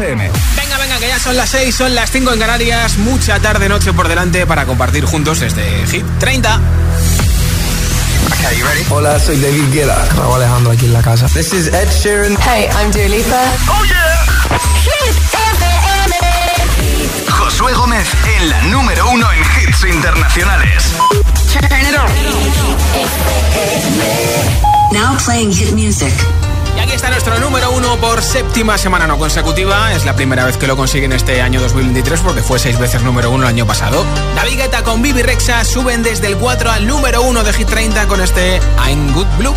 FM. Venga, venga, que ya son las 6, son las 5 en Canarias. Mucha tarde, noche por delante para compartir juntos este Hit 30. Okay, you ready? Hola, soy David Guetta. Raúl Alejandro aquí en la casa. This is Ed Sheeran. Hey, I'm Dua Lipa. Oh yeah. Hit FM. Josué Gómez en la número uno en hits internacionales. Turn it on. Now playing hit music. Y aquí está nuestro número uno por séptima semana no consecutiva. Es la primera vez que lo consigue en este año 2023 porque fue seis veces número uno el año pasado. David Guetta con Bibi Rexa suben desde el 4 al número 1 de Hit 30 con este I'm Good Blue.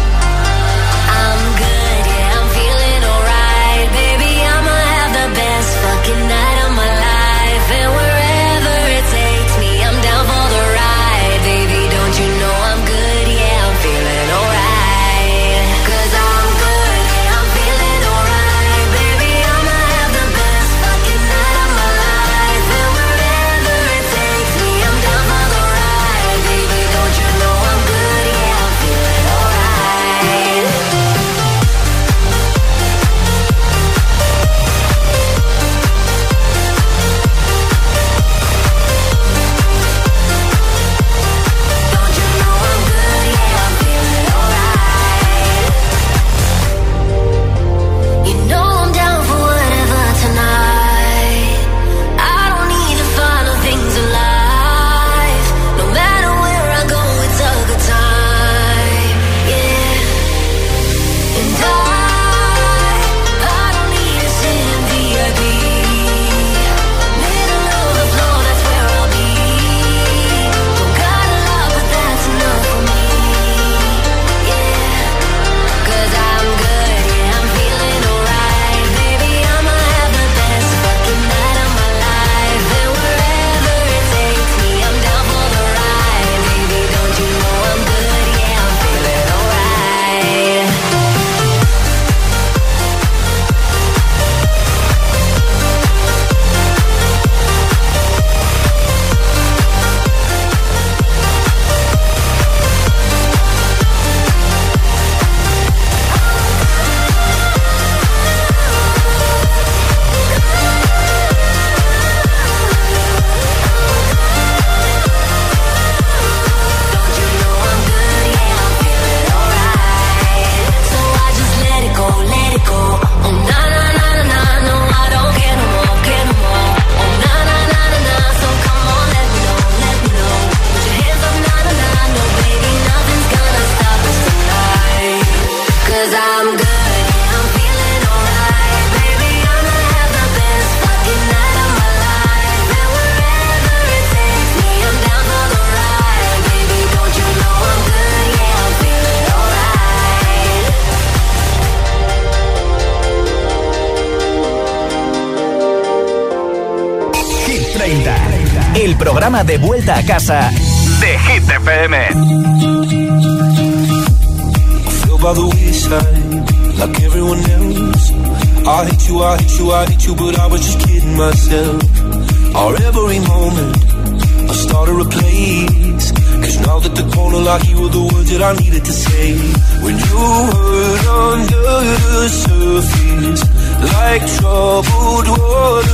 De vuelta a casa de Hit FM. I hate you, I hate you, I you, but I was just kidding myself. Our every moment, I started. Cause now that the corner were the words that I needed to say. When you the surface, like troubled water.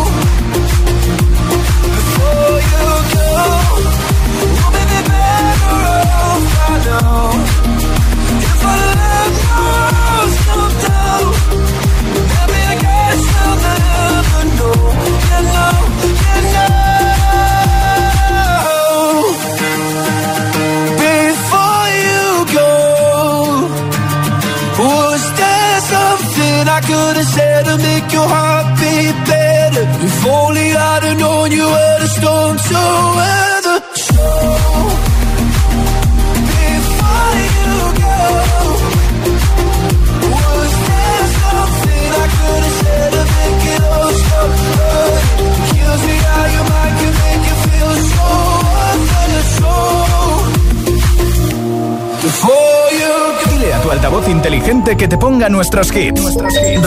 nuestros hits.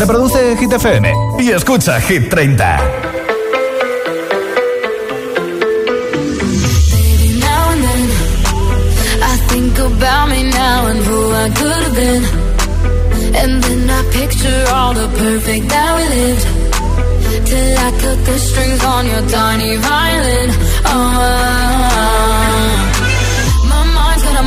Reproduce Hit FM y escucha Hit 30. Baby, now and then I think about me now and who I could have been. And then I picture all the perfect that we lived. Till I cut the strings on your tiny violin. Oh,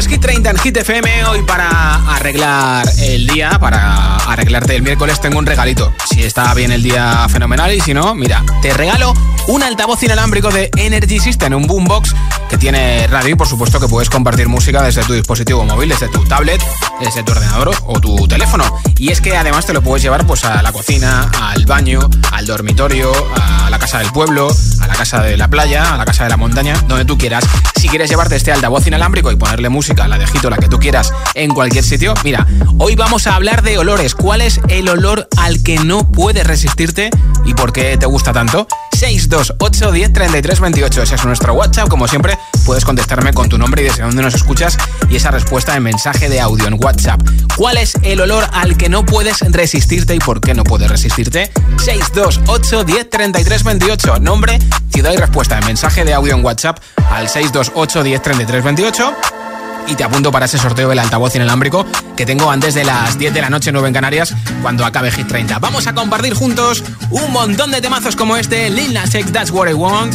Es Hit 30 en Hit FM. Hoy para arreglar el día, para arreglarte el miércoles, tengo un regalito. Si está bien el día, fenomenal. Y si no, mira, te regalo un altavoz inalámbrico de Energy System, un boombox que tiene radio y por supuesto que puedes compartir música desde tu dispositivo móvil, desde tu tablet, desde tu ordenador o tu teléfono. Y es que además te lo puedes llevar pues a la cocina, al baño, al dormitorio, a la casa del pueblo, a la casa de la playa, a la casa de la montaña, donde tú quieras. Si quieres llevarte este altavoz inalámbrico y ponerle música, la de Jito, la que tú quieras, en cualquier sitio, mira, hoy vamos a hablar de olores. ¿Cuál es el olor al que no puedes resistirte y por qué te gusta tanto? 628 10 33 28. Ese es nuestro WhatsApp. Como siempre, puedes contestarme con tu nombre y desde dónde nos escuchas y esa respuesta en mensaje de audio en WhatsApp. ¿Cuál es el olor al que no puedes resistirte y por qué no puedes resistirte? 628 10 33 28. Nombre, ciudad y respuesta en mensaje de audio en WhatsApp al 628 10 33 28 y te apunto para ese sorteo del altavoz inalámbrico que tengo antes de las 10 de la noche 9 en Canarias cuando acabe Hit 30. Vamos a compartir juntos un montón de temazos como este, Lil Nas X, That's What I Want.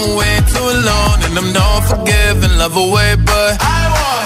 been way too long and I'm not forgiving. Love away, but I want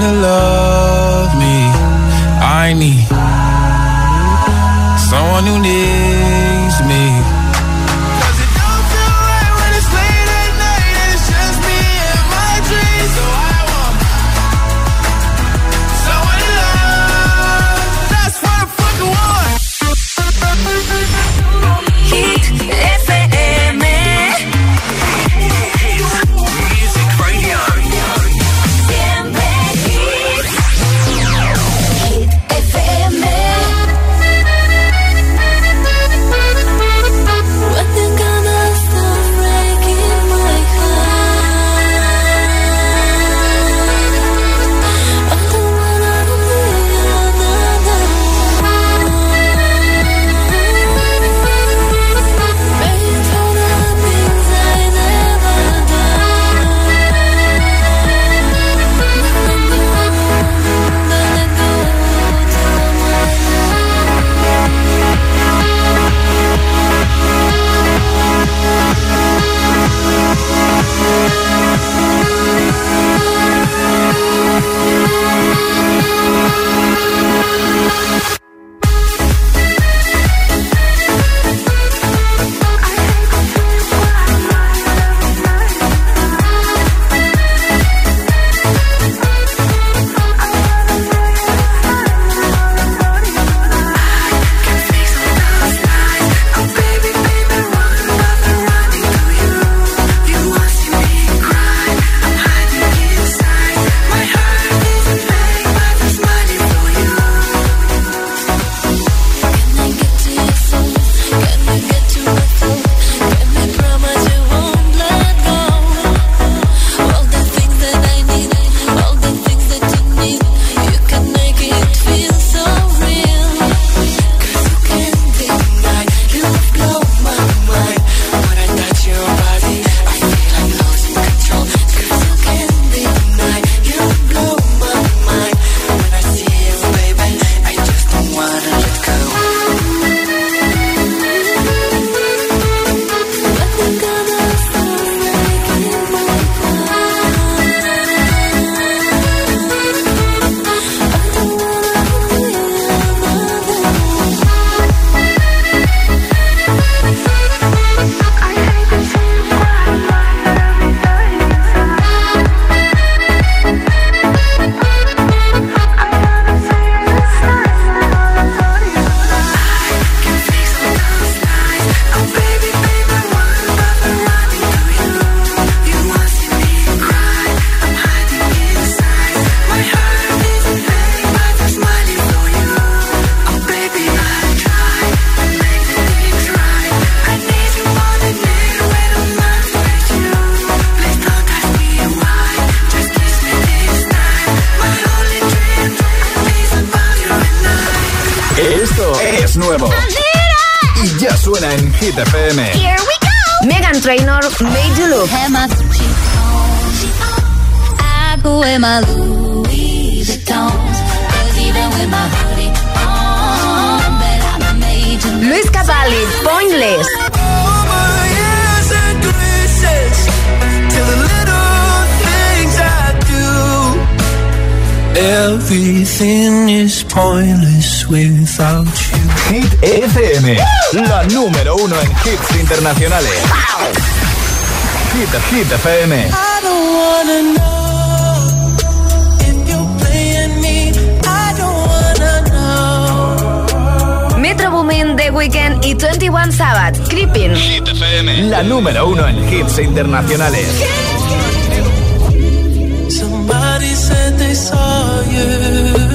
to love me. I need someone who needs me. Número uno en hits internacionales. Hit, Hit FM. I don't wanna know if you're playing me. I don't wanna know. Metro Boomin, The Weeknd y 21 Sabbath, Creeping. Hit FM, la número uno en hits internacionales. Somebody said they saw you.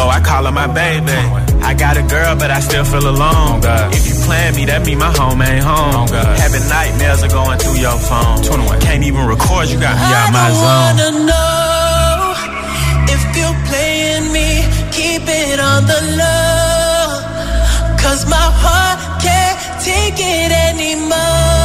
Bitch I call her my baby. I got a girl, but I still feel alone. Oh, if you plan me, that mean my home ain't home. Oh, Having nightmares are going through your phone. 21. Can't even record, you got me out my I zone. don't wanna know if you're playing me. Keep it on the low. Cause my heart can't take it anymore.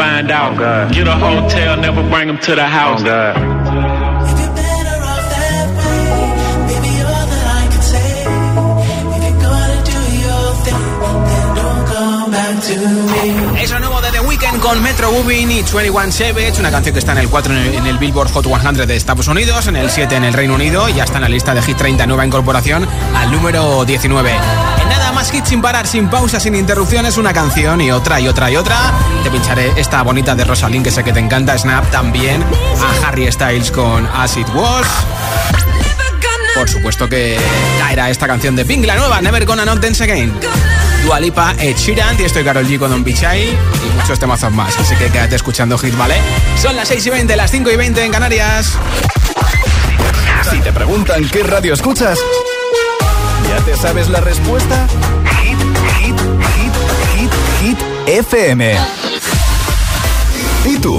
Find out. Get a hotel, never bring them to the house. If you're better off that way, baby, all that I can say. If you're gonna do your thing, then don't come back to me. Es lo nuevo de The Weeknd con Metro Boomin y 21 Savage, una canción que está en el 4 en el, en el Billboard Hot 100 de Estados Unidos, en el 7 en el Reino Unido y ya está en la lista de Hit 30, nueva incorporación al número 19. Más hits sin parar, sin pausa, sin interrupciones, una canción y otra y otra y otra. Te pincharé esta bonita de Rosalind que sé que te encanta, Snap también, a Harry Styles con As It Was. Por supuesto que caerá esta canción de Pink, la nueva, Never Gonna Not Dance Again. Dua Lipa, Ed Sheeran, y estoy Carol G con Don Pichai y muchos temazos más. Así que quédate escuchando Hit, ¿vale? Son las 6 y 20, las 5 y 20 en Canarias. Si te preguntan qué radio escuchas, ¿ya te sabes la respuesta? Hit, hit, hit, hit, hit, FM. ¿Y tú?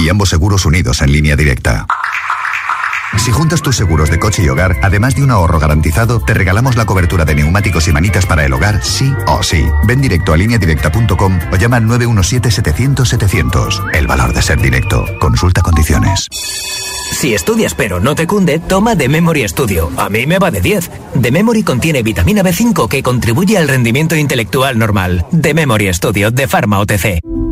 Y ambos seguros unidos en línea directa. Si juntas tus seguros de coche y hogar, además de un ahorro garantizado, te regalamos la cobertura de neumáticos y manitas para el hogar, sí o sí. Ven directo a lineadirecta.com o llama al 917-700-700. El valor de ser directo. Consulta condiciones. Si estudias pero no te cunde, toma The Memory Studio. A mí me va de 10. The Memory contiene vitamina B5 que contribuye al rendimiento intelectual normal. The Memory Studio de Pharma OTC.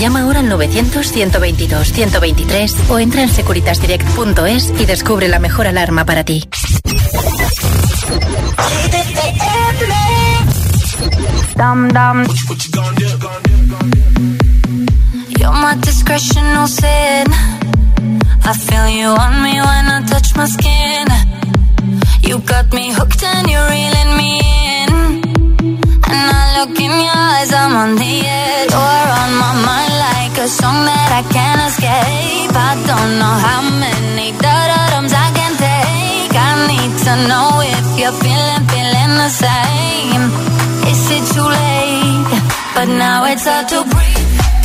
Llama ahora al 900-122-123 o entra en securitasdirect.es y descubre la mejor alarma para ti. Dum dum. You're my discretional sin. I feel you on me when I touch my skin. You got me hooked and you're reeling me in. And I look in your eyes, I'm on the edge. Song that I can't escape. I don't know how many da-da-dums I can take. I need to know if you're feeling, feeling the same. Is it too late? But now it's hard to breathe.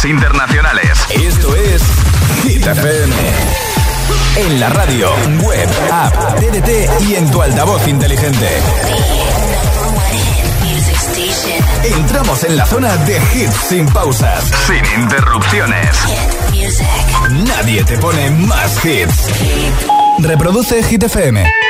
Hits internacionales. Esto es Hit FM. En la radio, web, app, TDT y en tu altavoz inteligente. Entramos en la zona de hits sin pausas, sin interrupciones. Nadie te pone más hits. Reproduce Hit FM.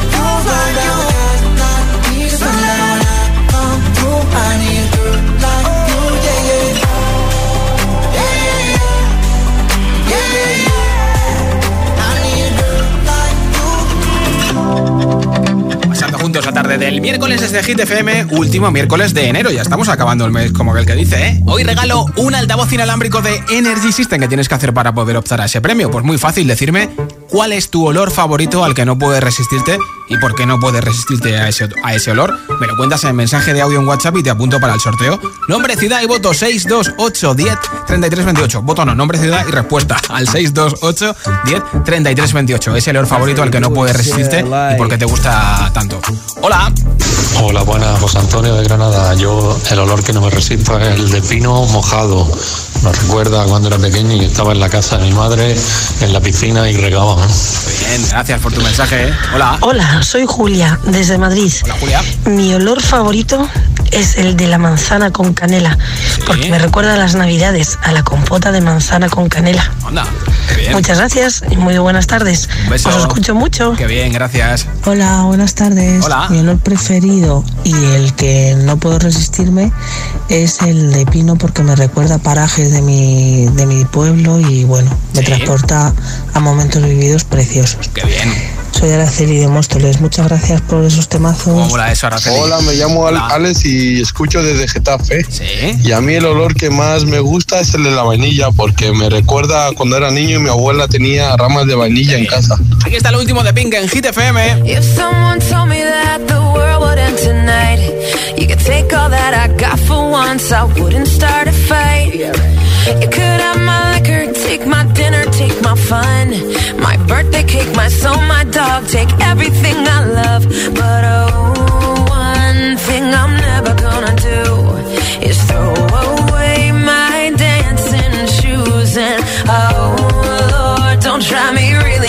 Del miércoles desde Hit FM, último miércoles de enero. Ya estamos acabando el mes, como el que dice, ¿eh? Hoy regalo un altavoz inalámbrico de Energy System. ¿Qué tienes que hacer para poder optar a ese premio? Pues muy fácil, decirme cuál es tu olor favorito al que no puedes resistirte y por qué no puedes resistirte a ese, a ese olor. Me lo cuentas en mensaje de audio en WhatsApp y te apunto para el sorteo. Nombre, ciudad y voto 628 10 33 28. Voto no, nombre, ciudad y respuesta al 628 10 33 28. Es el olor favorito al que no puedes resistirte y por qué te gusta tanto. Hola. Hola, buenas, José Antonio de Granada. Yo el olor que no me resisto es el de pino mojado. Me recuerda cuando era pequeño y estaba en la casa de mi madre, en la piscina y regaba. Bien, gracias por tu mensaje. ¿eh? Hola. Hola, soy Julia, desde Madrid. Hola, Julia. Mi olor favorito es el de la manzana con canela, porque me recuerda a las navidades, a la compota de manzana con canela. Anda, qué bien. Muchas gracias y muy buenas tardes. Un beso. Os escucho mucho. Qué bien, gracias. Hola, buenas tardes. Hola. Mi olor preferido y el que no puedo resistirme es el de pino porque me recuerda a parajes de mi, de mi pueblo y bueno, me Sí. transporta a momentos vividos preciosos. Qué bien. Soy Araceli de Móstoles. Muchas gracias por esos temazos. Hola, eso, Araceli. Hola, me llamo Hola. Alex y escucho desde Getafe. Sí. Y a mí el olor que más me gusta es el de la vainilla, porque me recuerda cuando era niño y mi abuela tenía ramas de vainilla sí. en casa. Aquí está lo último de Pink en Hit FM. If someone told me that the world would end tonight, you could take all that I got for once, I wouldn't start a fight. You could have my liquor, take my dinner, take my fun, my birthday cake, my soul, my dog. dog, take everything I love. But oh, one thing I'm never gonna do is throw away my dancing shoes. And oh, Lord, don't try me really.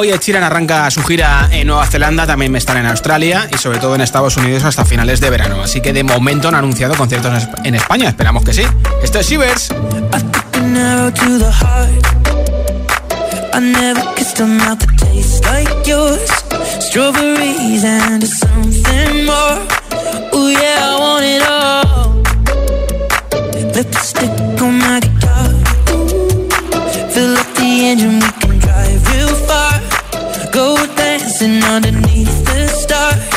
Hoy Echiran arranca su gira en Nueva Zelanda, también me están en Australia y sobre todo en Estados Unidos hasta finales de verano. Así que de momento han anunciado conciertos en España, esperamos que sí. Esto es Shivers. go dancing underneath the stars.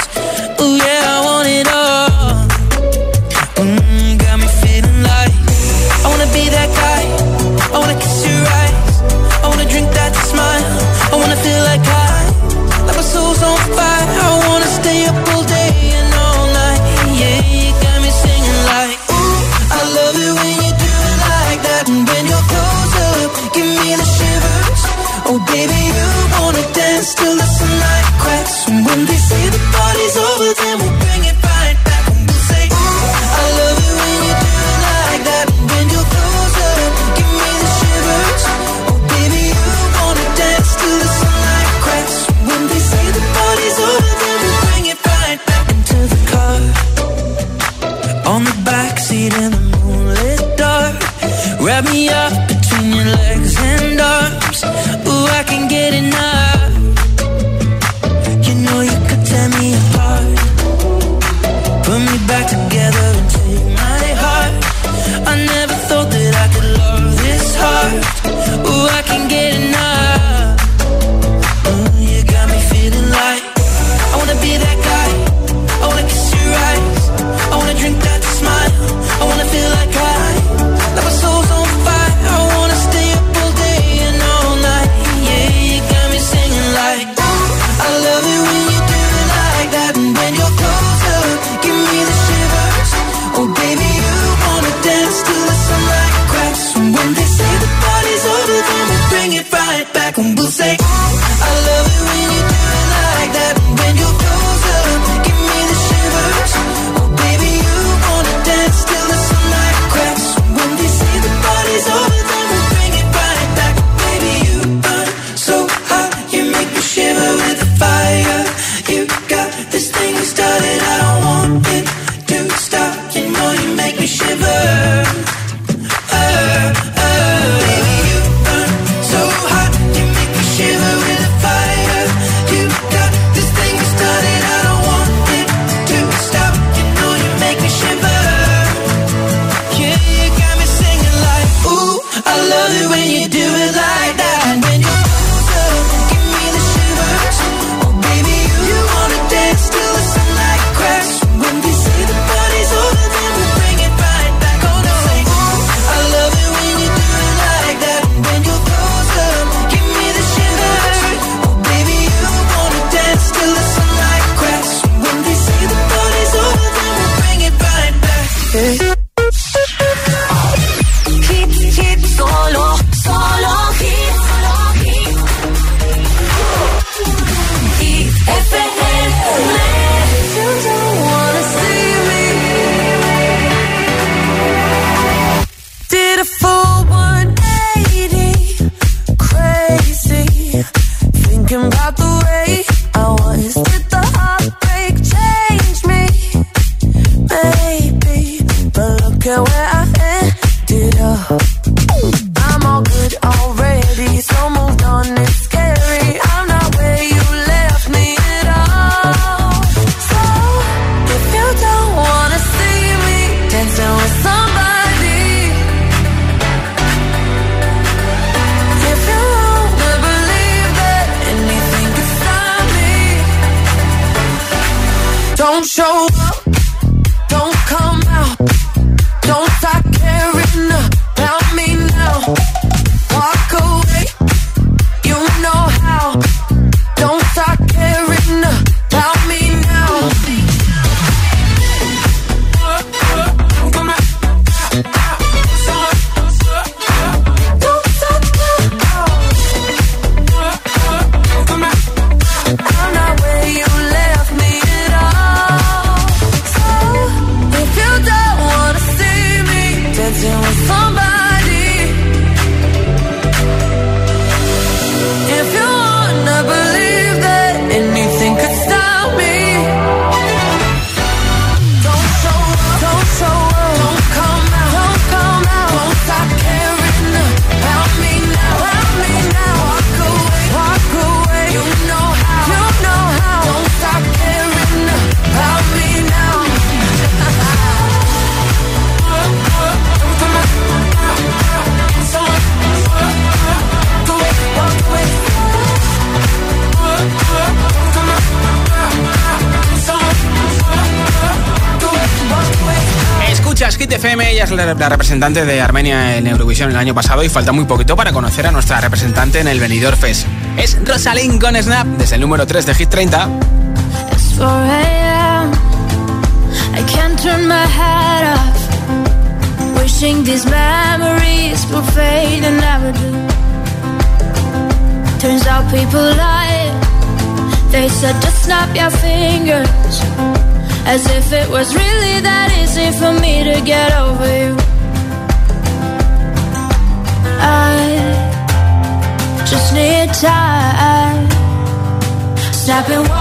la representante de Armenia en Eurovisión el año pasado y falta muy poquito para conocer a nuestra representante en el Benidorm Fest. Es Rosalind con Snap desde el número 3 de Hit 30. Turns out people lie. They said just snap your fingers. As if it was really that easy for me to get over you. I just need time. Snapping.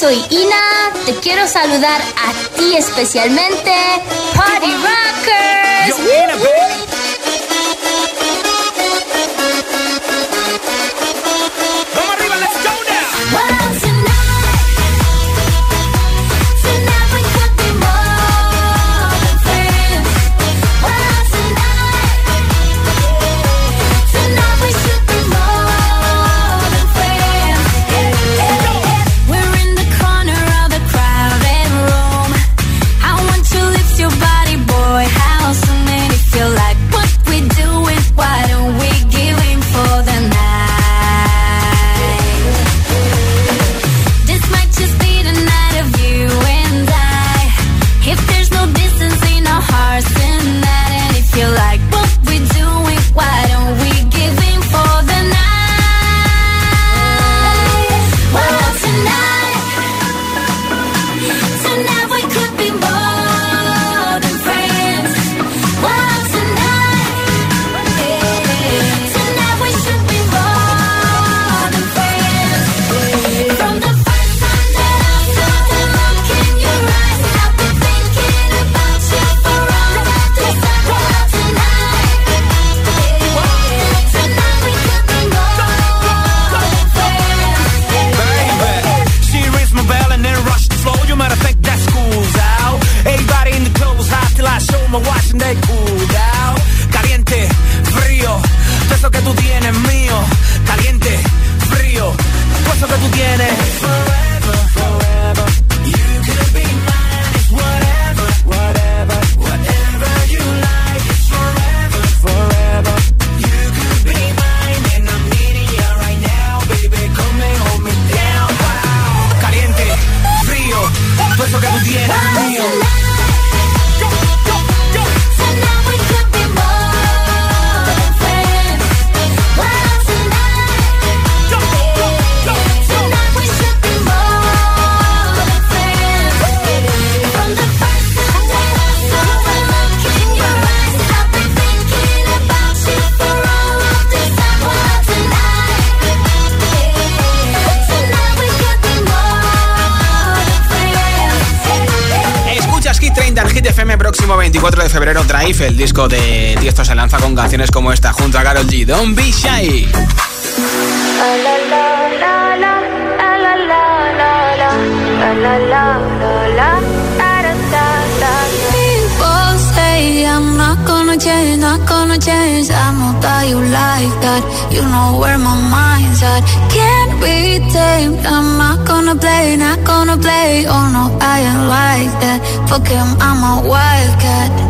soy Ina, te quiero saludar a ti especialmente. make Life, el disco de Tiesto se lanza con canciones como esta junto a Carol G. Don't be shy. People say I'm not gonna change, not gonna change. I know that you like that. You know where my mind's at. Can't be tamed. I'm not gonna play, not gonna play. Oh no, I ain't like that. Fuck him, I'm a wildcat.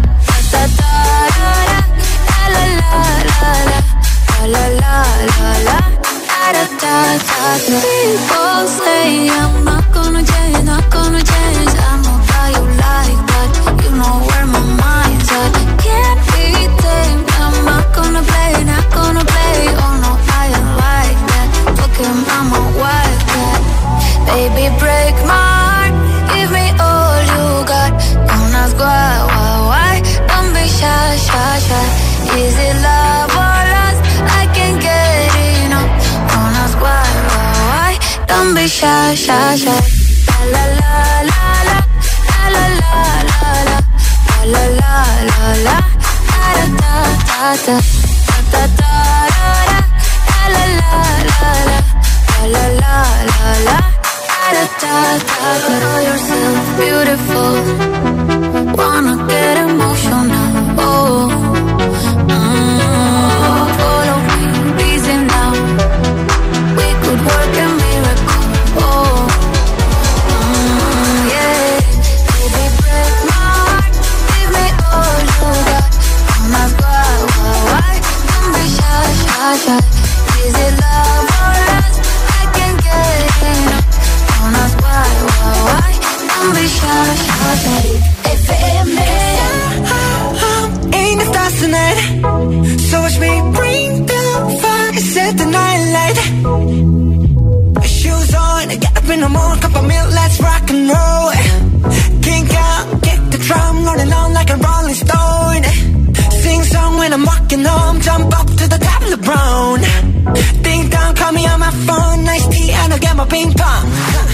さ dome, jump up to the top of the brown. Ding dong, call me on my phone, nice tea, and I'll get my ping pong.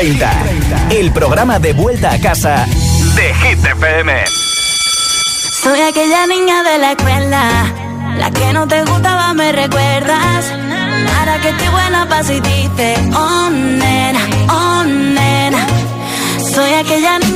El programa de vuelta a casa de Hit FM. Soy aquella niña de la escuela, la que no te gustaba, me recuerdas. Ahora que estoy buena, paso y dices, oh nena, oh nena. Soy aquella niña